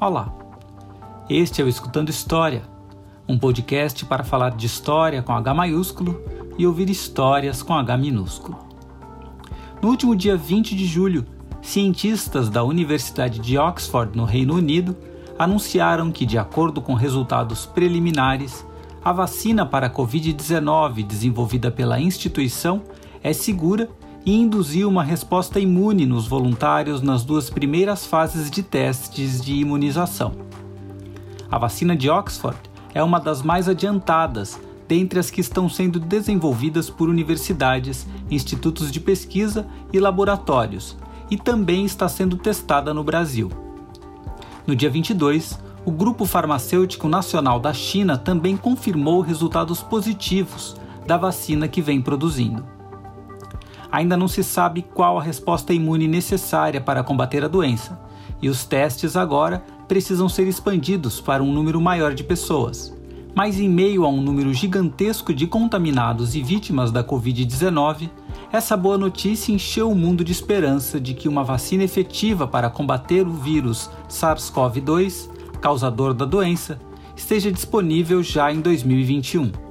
Olá, este é o Escutando História, um podcast para falar de história com H maiúsculo e ouvir histórias com H minúsculo. No último dia 20 de julho, cientistas da Universidade de Oxford, no Reino Unido, anunciaram que, de acordo com resultados preliminares, a vacina para a Covid-19 desenvolvida pela instituição é segura e induziu uma resposta imune nos voluntários nas duas primeiras fases de testes de imunização. A vacina de Oxford é uma das mais adiantadas dentre as que estão sendo desenvolvidas por universidades, institutos de pesquisa e laboratórios, e também está sendo testada no Brasil. No dia 22, o Grupo Farmacêutico Nacional da China também confirmou resultados positivos da vacina que vem produzindo ainda não se sabe qual a resposta imune necessária para combater a doença, e os testes agora precisam ser expandidos para um número maior de pessoas. Mas, em meio a um número gigantesco de contaminados e vítimas da Covid-19, essa boa notícia encheu o mundo de esperança de que uma vacina efetiva para combater o vírus SARS-CoV-2, causador da doença, esteja disponível já em 2021.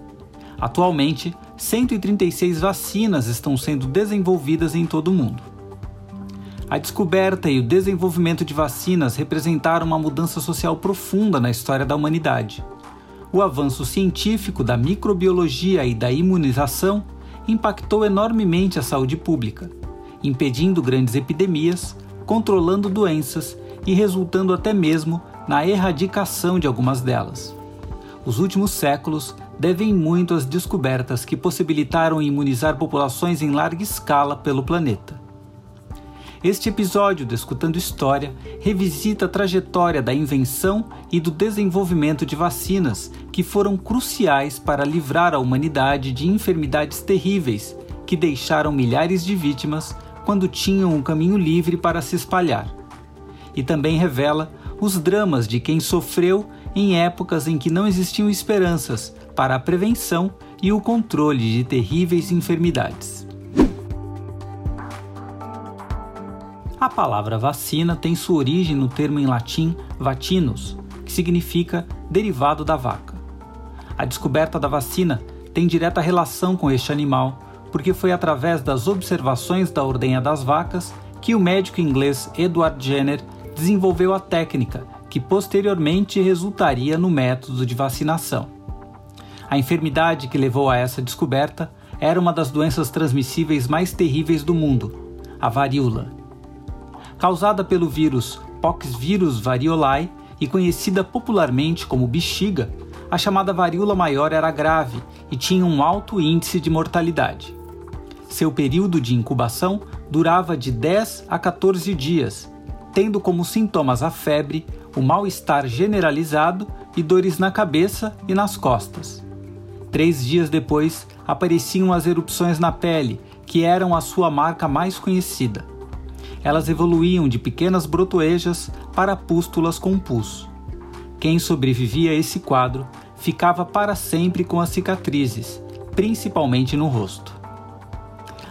Atualmente, 136 vacinas estão sendo desenvolvidas em todo o mundo. A descoberta e o desenvolvimento de vacinas representaram uma mudança social profunda na história da humanidade. O avanço científico da microbiologia e da imunização impactou enormemente a saúde pública, impedindo grandes epidemias, controlando doenças e resultando até mesmo na erradicação de algumas delas. Os últimos séculos devem muito às descobertas que possibilitaram imunizar populações em larga escala pelo planeta. Este episódio do Escutando História revisita a trajetória da invenção e do desenvolvimento de vacinas que foram cruciais para livrar a humanidade de enfermidades terríveis que deixaram milhares de vítimas quando tinham um caminho livre para se espalhar. E também revela os dramas de quem sofreu em épocas em que não existiam esperanças para a prevenção e o controle de terríveis enfermidades. A palavra vacina tem sua origem no termo em latim vatinus, que significa derivado da vaca. A descoberta da vacina tem direta relação com este animal, porque foi através das observações da ordenha das vacas que o médico inglês Edward Jenner desenvolveu a técnica que posteriormente resultaria no método de vacinação. A enfermidade que levou a essa descoberta era uma das doenças transmissíveis mais terríveis do mundo, a varíola. Causada pelo vírus Poxvirus variolae e conhecida popularmente como bexiga, a chamada varíola maior era grave e tinha um alto índice de mortalidade. Seu período de incubação durava de 10 a 14 dias, tendo como sintomas a febre, o mal-estar generalizado e dores na cabeça e nas costas. Três dias depois, apareciam as erupções na pele, que eram a sua marca mais conhecida. Elas evoluíam de pequenas brotoejas para pústulas com pus. Quem sobrevivia a esse quadro ficava para sempre com as cicatrizes, principalmente no rosto.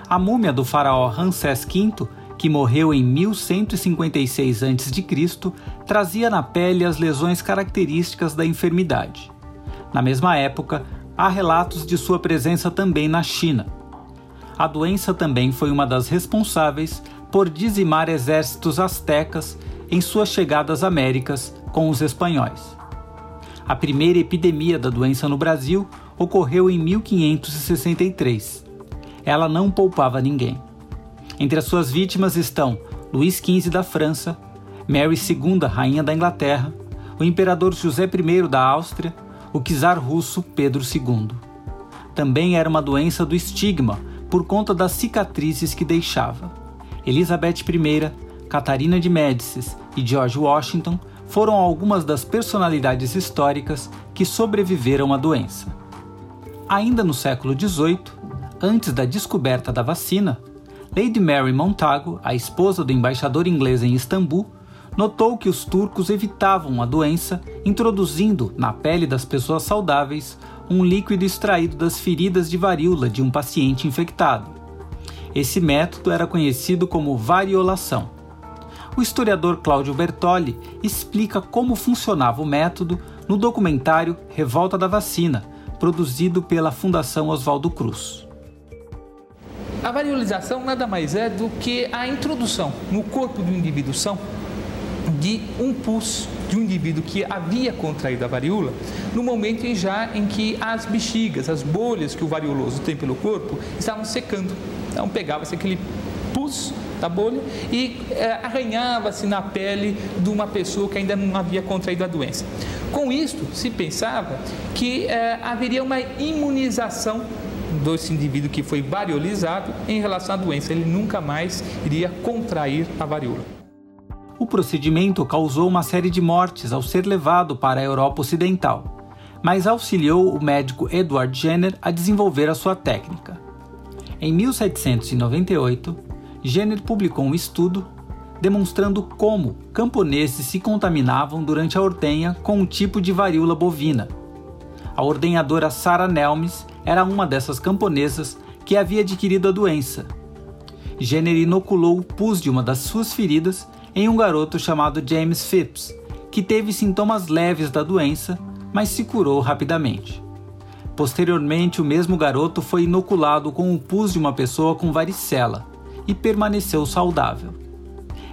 A múmia do faraó Ramsés V, que morreu em 1156 a.C., trazia na pele as lesões características da enfermidade. Na mesma época, há relatos de sua presença também na China. A doença também foi uma das responsáveis por dizimar exércitos astecas em suas chegadas Américas com os espanhóis. A primeira epidemia da doença no Brasil ocorreu em 1563. Ela não poupava ninguém. Entre as suas vítimas estão Luís XV da França, Mary II, rainha da Inglaterra, o imperador José I da Áustria o czar russo Pedro II. Também era uma doença do estigma por conta das cicatrizes que deixava. Elizabeth I, Catarina de Médicis e George Washington foram algumas das personalidades históricas que sobreviveram à doença. Ainda no século XVIII, antes da descoberta da vacina, Lady Mary Montagu, a esposa do embaixador inglês em Istambul, notou que os turcos evitavam a doença introduzindo na pele das pessoas saudáveis um líquido extraído das feridas de varíola de um paciente infectado. Esse método era conhecido como variolação. o historiador Cláudio Bertoli explica como funcionava o método no documentário Revolta da Vacina, produzido pela Fundação Oswaldo Cruz. A variolização nada mais é do que a introdução no corpo do indivíduo são de um pus de um indivíduo que havia contraído a varíola, no momento em já em que as bexigas, as bolhas que o varioloso tem pelo corpo, estavam secando. Então pegava-se aquele pus da bolha e é, arranhava-se na pele de uma pessoa que ainda não havia contraído a doença. Com isto, se pensava que é, haveria uma imunização desse indivíduo que foi variolizado em relação à doença. Ele nunca mais iria contrair a varíola. O procedimento causou uma série de mortes ao ser levado para a Europa Ocidental, mas auxiliou o médico Edward Jenner a desenvolver a sua técnica. Em 1798, Jenner publicou um estudo demonstrando como camponeses se contaminavam durante a ordenha com um tipo de varíola bovina. A ordenhadora Sarah Nelmes era uma dessas camponesas que havia adquirido a doença. Jenner inoculou o pus de uma das suas feridas em um garoto chamado James Phipps, que teve sintomas leves da doença, mas se curou rapidamente. Posteriormente, o mesmo garoto foi inoculado com o pus de uma pessoa com varicela e permaneceu saudável.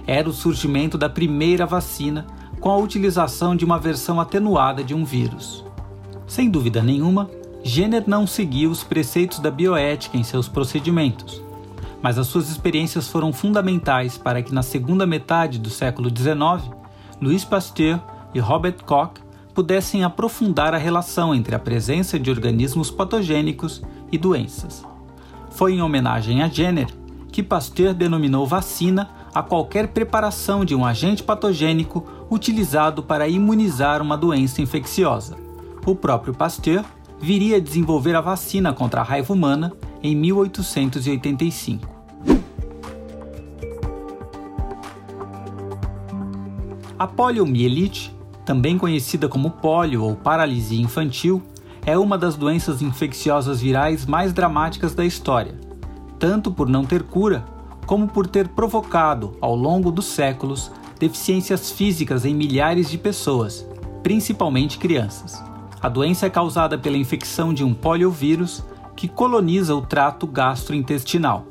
Era o surgimento da primeira vacina com a utilização de uma versão atenuada de um vírus. Sem dúvida nenhuma, Jenner não seguiu os preceitos da bioética em seus procedimentos, mas as suas experiências foram fundamentais para que na segunda metade do século XIX, Louis Pasteur e Robert Koch pudessem aprofundar a relação entre a presença de organismos patogênicos e doenças. Foi em homenagem a Jenner que Pasteur denominou vacina a qualquer preparação de um agente patogênico utilizado para imunizar uma doença infecciosa. O próprio Pasteur viria a desenvolver a vacina contra a raiva humana em 1885. A poliomielite, também conhecida como polio ou paralisia infantil, é uma das doenças infecciosas virais mais dramáticas da história, tanto por não ter cura, como por ter provocado, ao longo dos séculos, deficiências físicas em milhares de pessoas, principalmente crianças. A doença é causada pela infecção de um poliovírus que coloniza o trato gastrointestinal.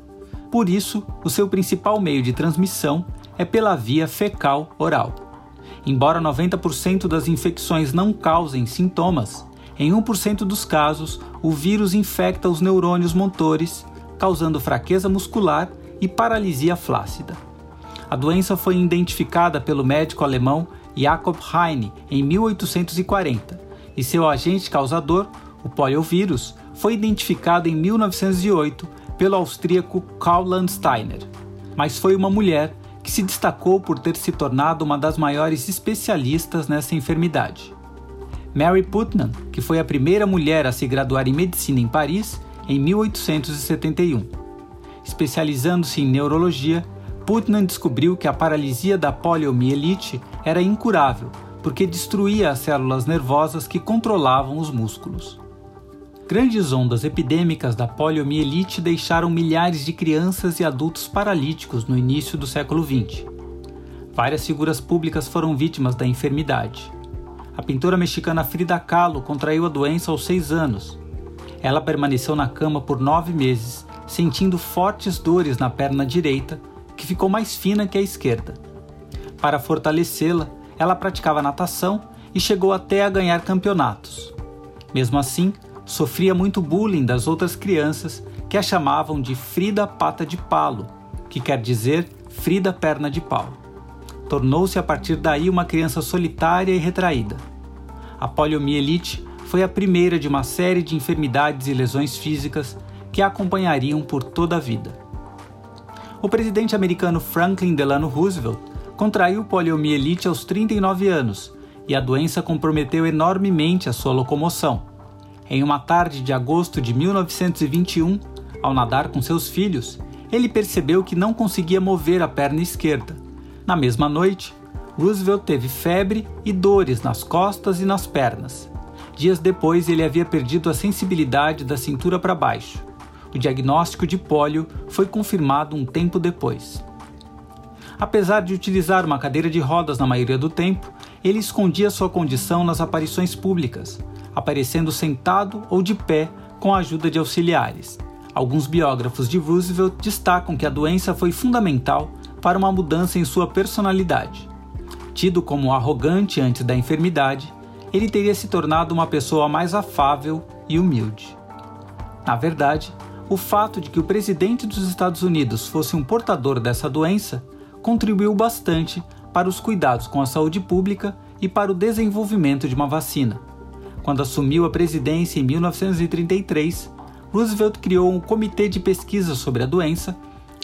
Por isso, o seu principal meio de transmissão é pela via fecal-oral. Embora 90% das infecções não causem sintomas, em 1% dos casos o vírus infecta os neurônios motores, causando fraqueza muscular e paralisia flácida. A doença foi identificada pelo médico alemão Jakob Heine em 1840 e seu agente causador, o poliovírus, foi identificado em 1908 pelo austríaco Karl Landsteiner, mas foi uma mulher que se destacou por ter se tornado uma das maiores especialistas nessa enfermidade. Mary Putnam, que foi a primeira mulher a se graduar em medicina em Paris em 1871. Especializando-se em neurologia, Putnam descobriu que a paralisia da poliomielite era incurável porque destruía as células nervosas que controlavam os músculos. Grandes ondas epidêmicas da poliomielite deixaram milhares de crianças e adultos paralíticos no início do século XX. Várias figuras públicas foram vítimas da enfermidade. A pintora mexicana Frida Kahlo contraiu a doença aos seis anos. Ela permaneceu na cama por nove meses, sentindo fortes dores na perna direita, que ficou mais fina que a esquerda. Para fortalecê-la, ela praticava natação e chegou até a ganhar campeonatos. Mesmo assim, sofria muito bullying das outras crianças que a chamavam de Frida Pata de Palo, que quer dizer Frida Perna de Pau. Tornou-se a partir daí uma criança solitária e retraída. A poliomielite foi a primeira de uma série de enfermidades e lesões físicas que a acompanhariam por toda a vida. O presidente americano Franklin Delano Roosevelt contraiu poliomielite aos 39 anos e a doença comprometeu enormemente a sua locomoção em uma tarde de agosto de 1921, ao nadar com seus filhos, ele percebeu que não conseguia mover a perna esquerda. Na mesma noite, Roosevelt teve febre e dores nas costas e nas pernas. Dias depois, ele havia perdido a sensibilidade da cintura para baixo. O diagnóstico de pólio foi confirmado um tempo depois. Apesar de utilizar uma cadeira de rodas na maioria do tempo, ele escondia sua condição nas aparições públicas, aparecendo sentado ou de pé com a ajuda de auxiliares. Alguns biógrafos de Roosevelt destacam que a doença foi fundamental para uma mudança em sua personalidade. Tido como arrogante antes da enfermidade, ele teria se tornado uma pessoa mais afável e humilde. Na verdade, o fato de que o presidente dos Estados Unidos fosse um portador dessa doença contribuiu bastante para os cuidados com a saúde pública e para o desenvolvimento de uma vacina. Quando assumiu a presidência em 1933, Roosevelt criou um comitê de pesquisa sobre a doença,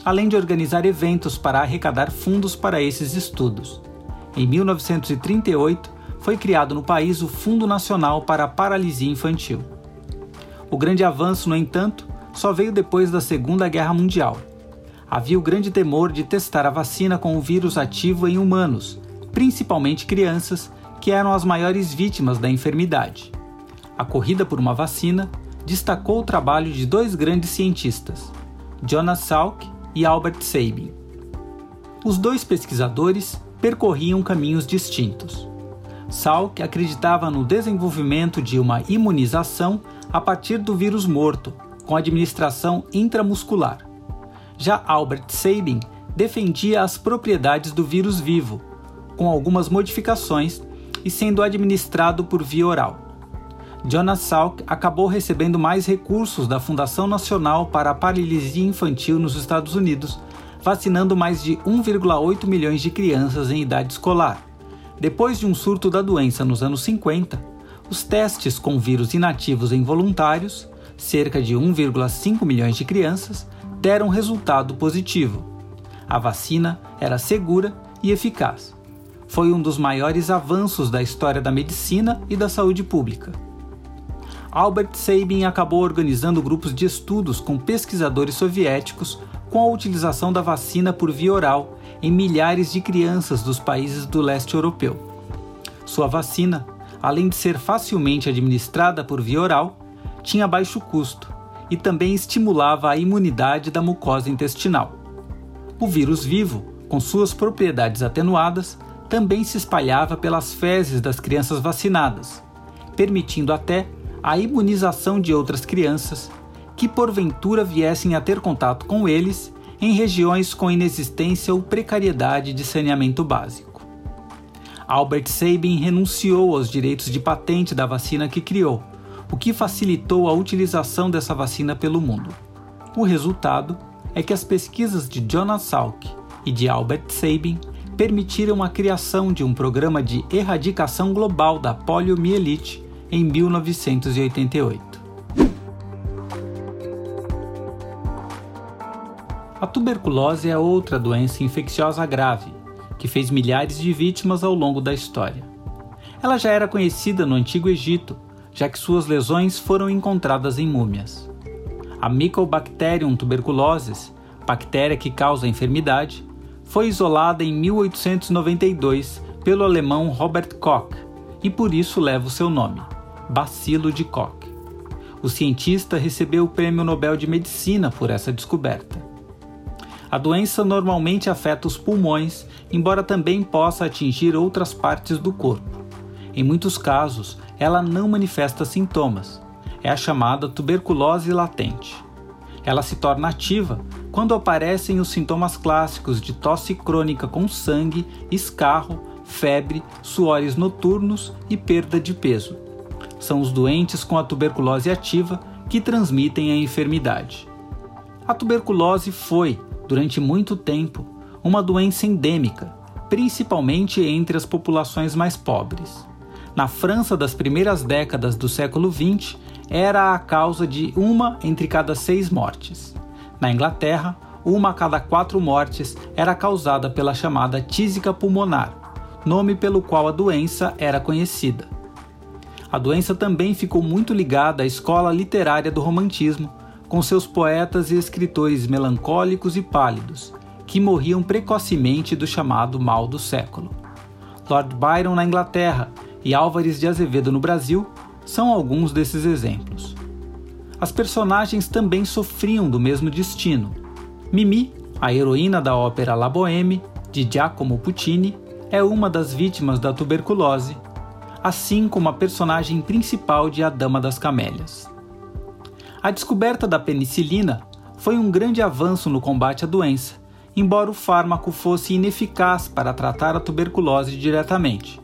além de organizar eventos para arrecadar fundos para esses estudos. Em 1938, foi criado no país o Fundo Nacional para a Paralisia Infantil. O grande avanço, no entanto, só veio depois da Segunda Guerra Mundial. Havia o grande temor de testar a vacina com o vírus ativo em humanos, principalmente crianças, que eram as maiores vítimas da enfermidade. A corrida por uma vacina destacou o trabalho de dois grandes cientistas, Jonas Salk e Albert Sabin. Os dois pesquisadores percorriam caminhos distintos. Salk acreditava no desenvolvimento de uma imunização a partir do vírus morto, com administração intramuscular. Já Albert Sabin defendia as propriedades do vírus vivo, com algumas modificações e sendo administrado por via oral. Jonas Salk acabou recebendo mais recursos da Fundação Nacional para a Paralisia Infantil nos Estados Unidos, vacinando mais de 1,8 milhões de crianças em idade escolar. Depois de um surto da doença nos anos 50, os testes com vírus inativos em voluntários, cerca de 1,5 milhões de crianças, deram resultado positivo. A vacina era segura e eficaz. Foi um dos maiores avanços da história da medicina e da saúde pública. Albert Sabin acabou organizando grupos de estudos com pesquisadores soviéticos com a utilização da vacina por via oral em milhares de crianças dos países do leste europeu. Sua vacina, além de ser facilmente administrada por via oral, tinha baixo custo e também estimulava a imunidade da mucosa intestinal. O vírus vivo, com suas propriedades atenuadas, também se espalhava pelas fezes das crianças vacinadas, permitindo até a imunização de outras crianças que porventura viessem a ter contato com eles em regiões com inexistência ou precariedade de saneamento básico. Albert Sabin renunciou aos direitos de patente da vacina que criou, o que facilitou a utilização dessa vacina pelo mundo. O resultado é que as pesquisas de Jonas Salk e de Albert Sabin permitiram a criação de um programa de erradicação global da poliomielite em 1988. A tuberculose é outra doença infecciosa grave que fez milhares de vítimas ao longo da história. Ela já era conhecida no Antigo Egito, já que suas lesões foram encontradas em múmias. A Mycobacterium tuberculosis, bactéria que causa a enfermidade, foi isolada em 1892 pelo alemão Robert Koch e por isso leva o seu nome bacilo de Koch. O cientista recebeu o Prêmio Nobel de Medicina por essa descoberta. A doença normalmente afeta os pulmões, embora também possa atingir outras partes do corpo. Em muitos casos, ela não manifesta sintomas. É a chamada tuberculose latente. Ela se torna ativa quando aparecem os sintomas clássicos de tosse crônica com sangue, escarro, febre, suores noturnos e perda de peso são os doentes com a tuberculose ativa que transmitem a enfermidade. A tuberculose foi, durante muito tempo, uma doença endêmica, principalmente entre as populações mais pobres. Na França das primeiras décadas do século XX, era a causa de uma entre cada seis mortes. Na Inglaterra, uma a cada quatro mortes era causada pela chamada tísica pulmonar, nome pelo qual a doença era conhecida. A doença também ficou muito ligada à escola literária do Romantismo, com seus poetas e escritores melancólicos e pálidos, que morriam precocemente do chamado mal do século. Lord Byron na Inglaterra e Álvares de Azevedo no Brasil são alguns desses exemplos. As personagens também sofriam do mesmo destino. Mimi, a heroína da ópera La Boheme, de Giacomo Puccini, é uma das vítimas da tuberculose, assim como a personagem principal de A Dama das Camélias. A descoberta da penicilina foi um grande avanço no combate à doença, embora o fármaco fosse ineficaz para tratar a tuberculose diretamente.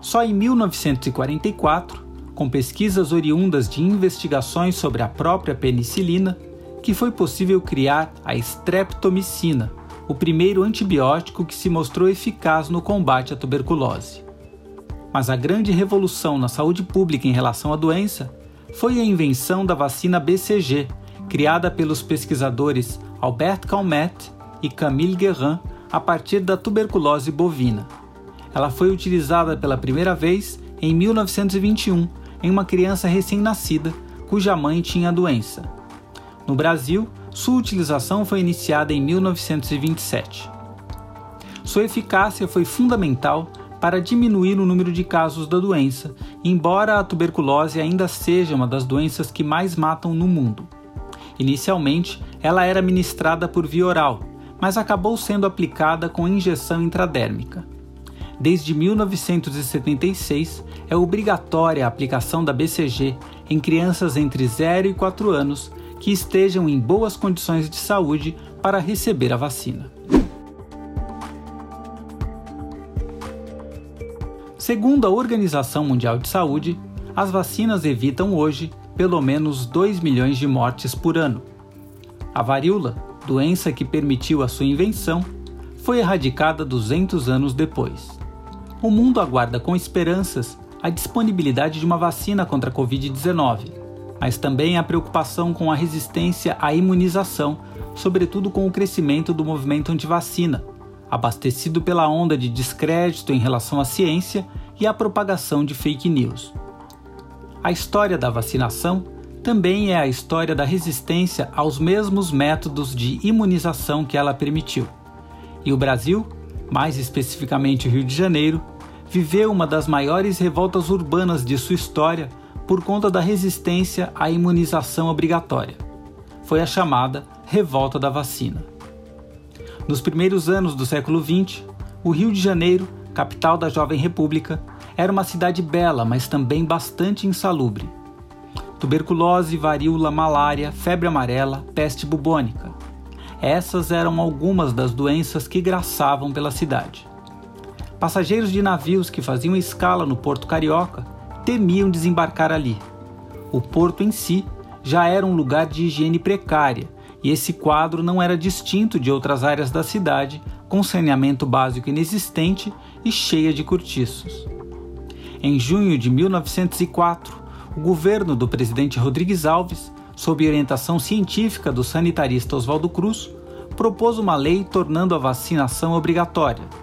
Só em 1944, com pesquisas oriundas de investigações sobre a própria penicilina, que foi possível criar a streptomicina, o primeiro antibiótico que se mostrou eficaz no combate à tuberculose. Mas a grande revolução na saúde pública em relação à doença foi a invenção da vacina BCG, criada pelos pesquisadores Albert Calmette e Camille Guérin a partir da tuberculose bovina. Ela foi utilizada pela primeira vez em 1921 em uma criança recém-nascida cuja mãe tinha a doença. No Brasil, sua utilização foi iniciada em 1927. Sua eficácia foi fundamental para diminuir o número de casos da doença, embora a tuberculose ainda seja uma das doenças que mais matam no mundo. Inicialmente, ela era ministrada por via oral, mas acabou sendo aplicada com injeção intradérmica. Desde 1976, é obrigatória a aplicação da BCG em crianças entre 0 e 4 anos que estejam em boas condições de saúde para receber a vacina. Segundo a Organização Mundial de Saúde, as vacinas evitam hoje pelo menos 2 milhões de mortes por ano. A varíola, doença que permitiu a sua invenção, foi erradicada 200 anos depois. O mundo aguarda com esperanças a disponibilidade de uma vacina contra a Covid-19, mas também a preocupação com a resistência à imunização, sobretudo com o crescimento do movimento antivacina, abastecido pela onda de descrédito em relação à ciência e a propagação de fake news. A história da vacinação também é a história da resistência aos mesmos métodos de imunização que ela permitiu. E o Brasil, mais especificamente o Rio de Janeiro, viveu uma das maiores revoltas urbanas de sua história por conta da resistência à imunização obrigatória. Foi a chamada Revolta da Vacina. Nos primeiros anos do século XX, o Rio de Janeiro, capital da jovem república, era uma cidade bela, mas também bastante insalubre. Tuberculose, varíola, malária, febre amarela, peste bubônica. Essas eram algumas das doenças que graçavam pela cidade. Passageiros de navios que faziam escala no Porto Carioca temiam desembarcar ali. O porto em si já era um lugar de higiene precária e esse quadro não era distinto de outras áreas da cidade, com saneamento básico inexistente e cheia de cortiços. Em junho de 1904, o governo do presidente Rodrigues Alves, sob orientação científica do sanitarista Oswaldo Cruz, propôs uma lei tornando a vacinação obrigatória.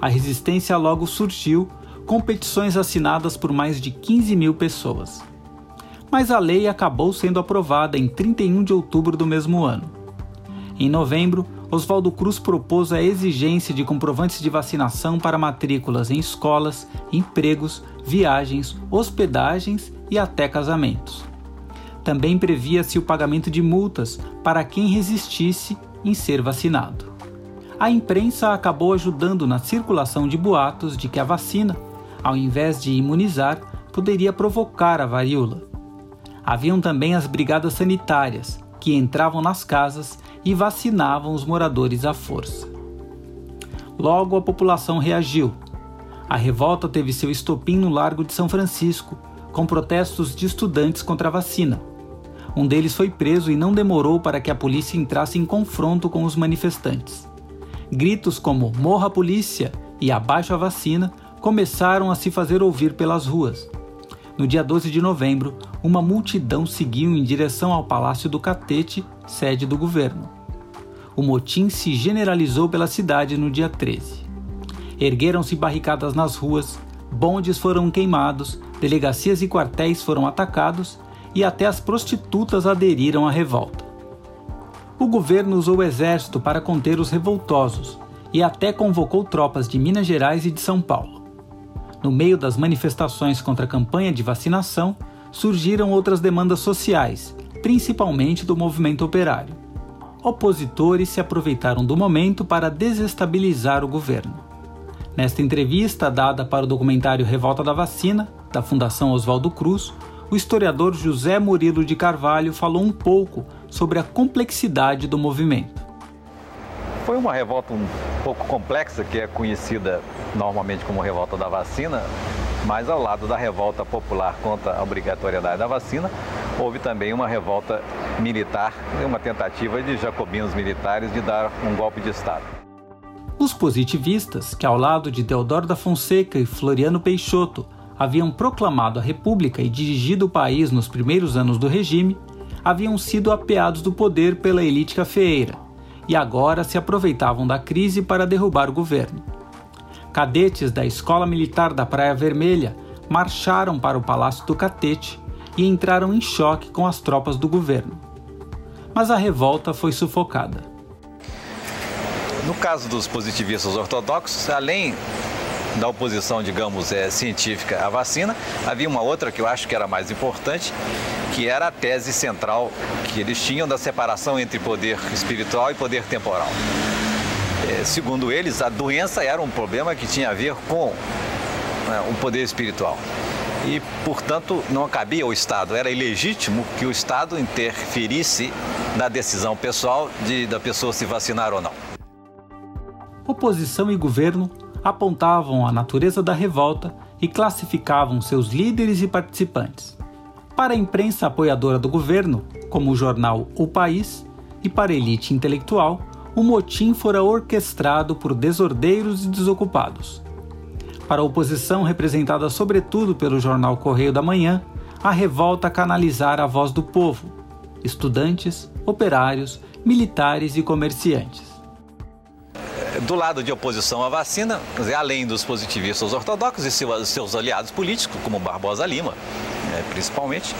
A resistência logo surgiu, com petições assinadas por mais de 15 mil pessoas mas a lei acabou sendo aprovada em 31 de outubro do mesmo ano. Em novembro, Oswaldo Cruz propôs a exigência de comprovantes de vacinação para matrículas em escolas, empregos, viagens, hospedagens e até casamentos. Também previa-se o pagamento de multas para quem resistisse em ser vacinado. A imprensa acabou ajudando na circulação de boatos de que a vacina, ao invés de imunizar, poderia provocar a varíola Haviam também as brigadas sanitárias, que entravam nas casas e vacinavam os moradores à força. Logo a população reagiu. A revolta teve seu estopim no Largo de São Francisco, com protestos de estudantes contra a vacina. Um deles foi preso e não demorou para que a polícia entrasse em confronto com os manifestantes. Gritos como Morra a polícia e Abaixo a vacina começaram a se fazer ouvir pelas ruas. No dia 12 de novembro, uma multidão seguiu em direção ao Palácio do Catete, sede do governo. O motim se generalizou pela cidade no dia 13. Ergueram-se barricadas nas ruas, bondes foram queimados, delegacias e quartéis foram atacados e até as prostitutas aderiram à revolta. O governo usou o exército para conter os revoltosos e até convocou tropas de Minas Gerais e de São Paulo. No meio das manifestações contra a campanha de vacinação, surgiram outras demandas sociais, principalmente do movimento operário. opositores se aproveitaram do momento para desestabilizar o governo. Nesta entrevista dada para o documentário Revolta da Vacina, da Fundação Oswaldo Cruz, o historiador José Murilo de Carvalho falou um pouco sobre a complexidade do movimento. Foi uma revolta um pouco complexa, que é conhecida normalmente como revolta da vacina, mas ao lado da revolta popular contra a obrigatoriedade da vacina, houve também uma revolta militar, uma tentativa de jacobinos militares de dar um golpe de Estado. Os positivistas, que ao lado de Deodoro da Fonseca e Floriano Peixoto haviam proclamado a República e dirigido o país nos primeiros anos do regime, haviam sido apeados do poder pela elite cafeeira e agora se aproveitavam da crise para derrubar o governo. Cadetes da Escola Militar da Praia Vermelha marcharam para o Palácio do Catete e entraram em choque com as tropas do governo. Mas a revolta foi sufocada. No caso dos positivistas ortodoxos, além da oposição, digamos, é, científica à vacina, havia uma outra que eu acho que era mais importante, que era a tese central que eles tinham da separação entre poder espiritual e poder temporal. É, segundo eles, a doença era um problema que tinha a ver com né, o poder espiritual e, portanto, não cabia ao Estado. Era ilegítimo que o Estado interferisse na decisão pessoal de, da pessoa se vacinar ou não. Oposição e governo apontavam a natureza da revolta e classificavam seus líderes e participantes. Para a imprensa apoiadora do governo, como o jornal O País, e para a elite intelectual, o motim fora orquestrado por desordeiros e desocupados. Para a oposição, representada sobretudo pelo jornal Correio da Manhã, a revolta canalizara a voz do povo, estudantes, operários, militares e comerciantes do lado de oposição à vacina, além dos positivistas ortodoxos e seus, aliados políticos, como Barbosa Lima, né, principalmente,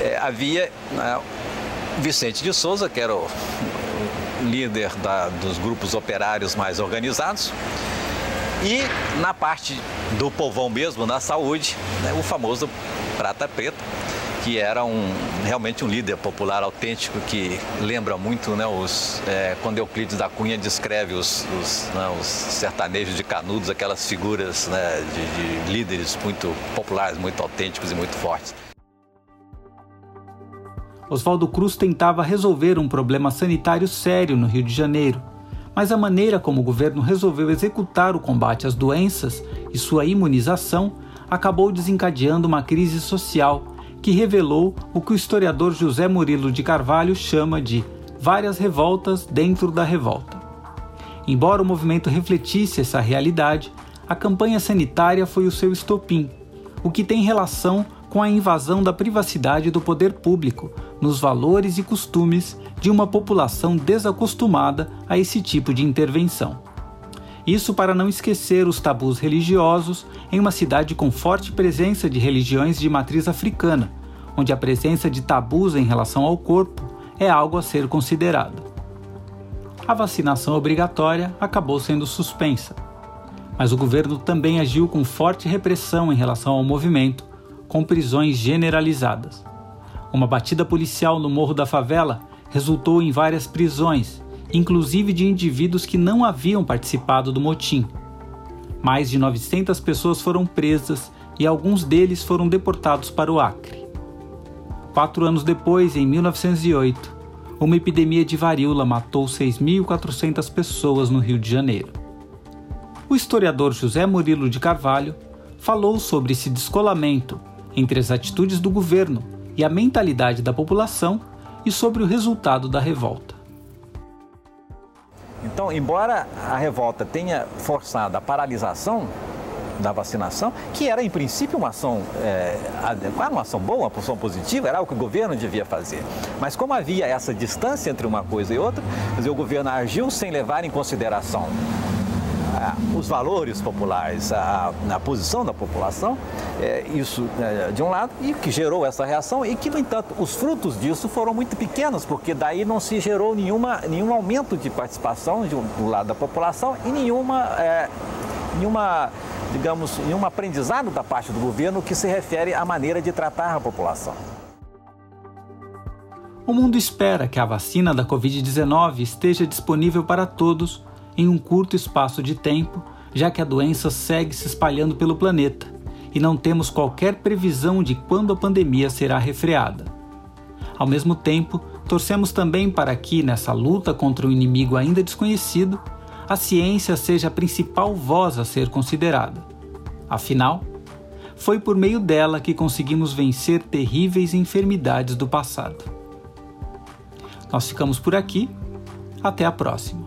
é, havia né, Vicente de Souza, que era o líder da, dos grupos operários mais organizados, e na parte do povão mesmo, na saúde, né, o famoso Prata Preta, que era um, realmente um líder popular autêntico que lembra muito né, os, é, quando Euclides da Cunha descreve os, os, né, os sertanejos de Canudos, aquelas figuras né, de, de líderes muito populares, muito autênticos e muito fortes. Oswaldo Cruz tentava resolver um problema sanitário sério no Rio de Janeiro, mas a maneira como o governo resolveu executar o combate às doenças e sua imunização acabou desencadeando uma crise social que revelou o que o historiador José Murilo de Carvalho chama de várias revoltas dentro da revolta. Embora o movimento refletisse essa realidade, a campanha sanitária foi o seu estopim, o que tem relação com a invasão da privacidade do poder público nos valores e costumes de uma população desacostumada a esse tipo de intervenção. Isso para não esquecer os tabus religiosos em uma cidade com forte presença de religiões de matriz africana, onde a presença de tabus em relação ao corpo é algo a ser considerado. A vacinação obrigatória acabou sendo suspensa, mas o governo também agiu com forte repressão em relação ao movimento, com prisões generalizadas. Uma batida policial no Morro da Favela resultou em várias prisões inclusive de indivíduos que não haviam participado do motim. Mais de 900 pessoas foram presas e alguns deles foram deportados para o Acre. Quatro anos depois, em 1908, uma epidemia de varíola matou 6.400 pessoas no Rio de Janeiro. O historiador José Murilo de Carvalho falou sobre esse descolamento entre as atitudes do governo e a mentalidade da população e sobre o resultado da revolta. Então, embora a revolta tenha forçado a paralisação da vacinação, que era em princípio uma ação é, uma ação boa, uma ação positiva, era o que o governo devia fazer. Mas como havia essa distância entre uma coisa e outra, dizer, o governo agiu sem levar em consideração os valores populares, a, a posição da população, é, isso é, de um lado, e que gerou essa reação, e que, no entanto, os frutos disso foram muito pequenos, porque daí não se gerou nenhuma, nenhum aumento de participação de, do lado da população e nenhuma, é, nenhuma, digamos, nenhum aprendizado da parte do governo que se refere à maneira de tratar a população. O mundo espera que a vacina da Covid-19 esteja disponível para todos em um curto espaço de tempo, já que a doença segue se espalhando pelo planeta e não temos qualquer previsão de quando a pandemia será refreada. Ao mesmo tempo, torcemos também para que, nessa luta contra um inimigo ainda desconhecido, a ciência seja a principal voz a ser considerada. Afinal, foi por meio dela que conseguimos vencer terríveis enfermidades do passado. Nós ficamos por aqui. Até a próxima.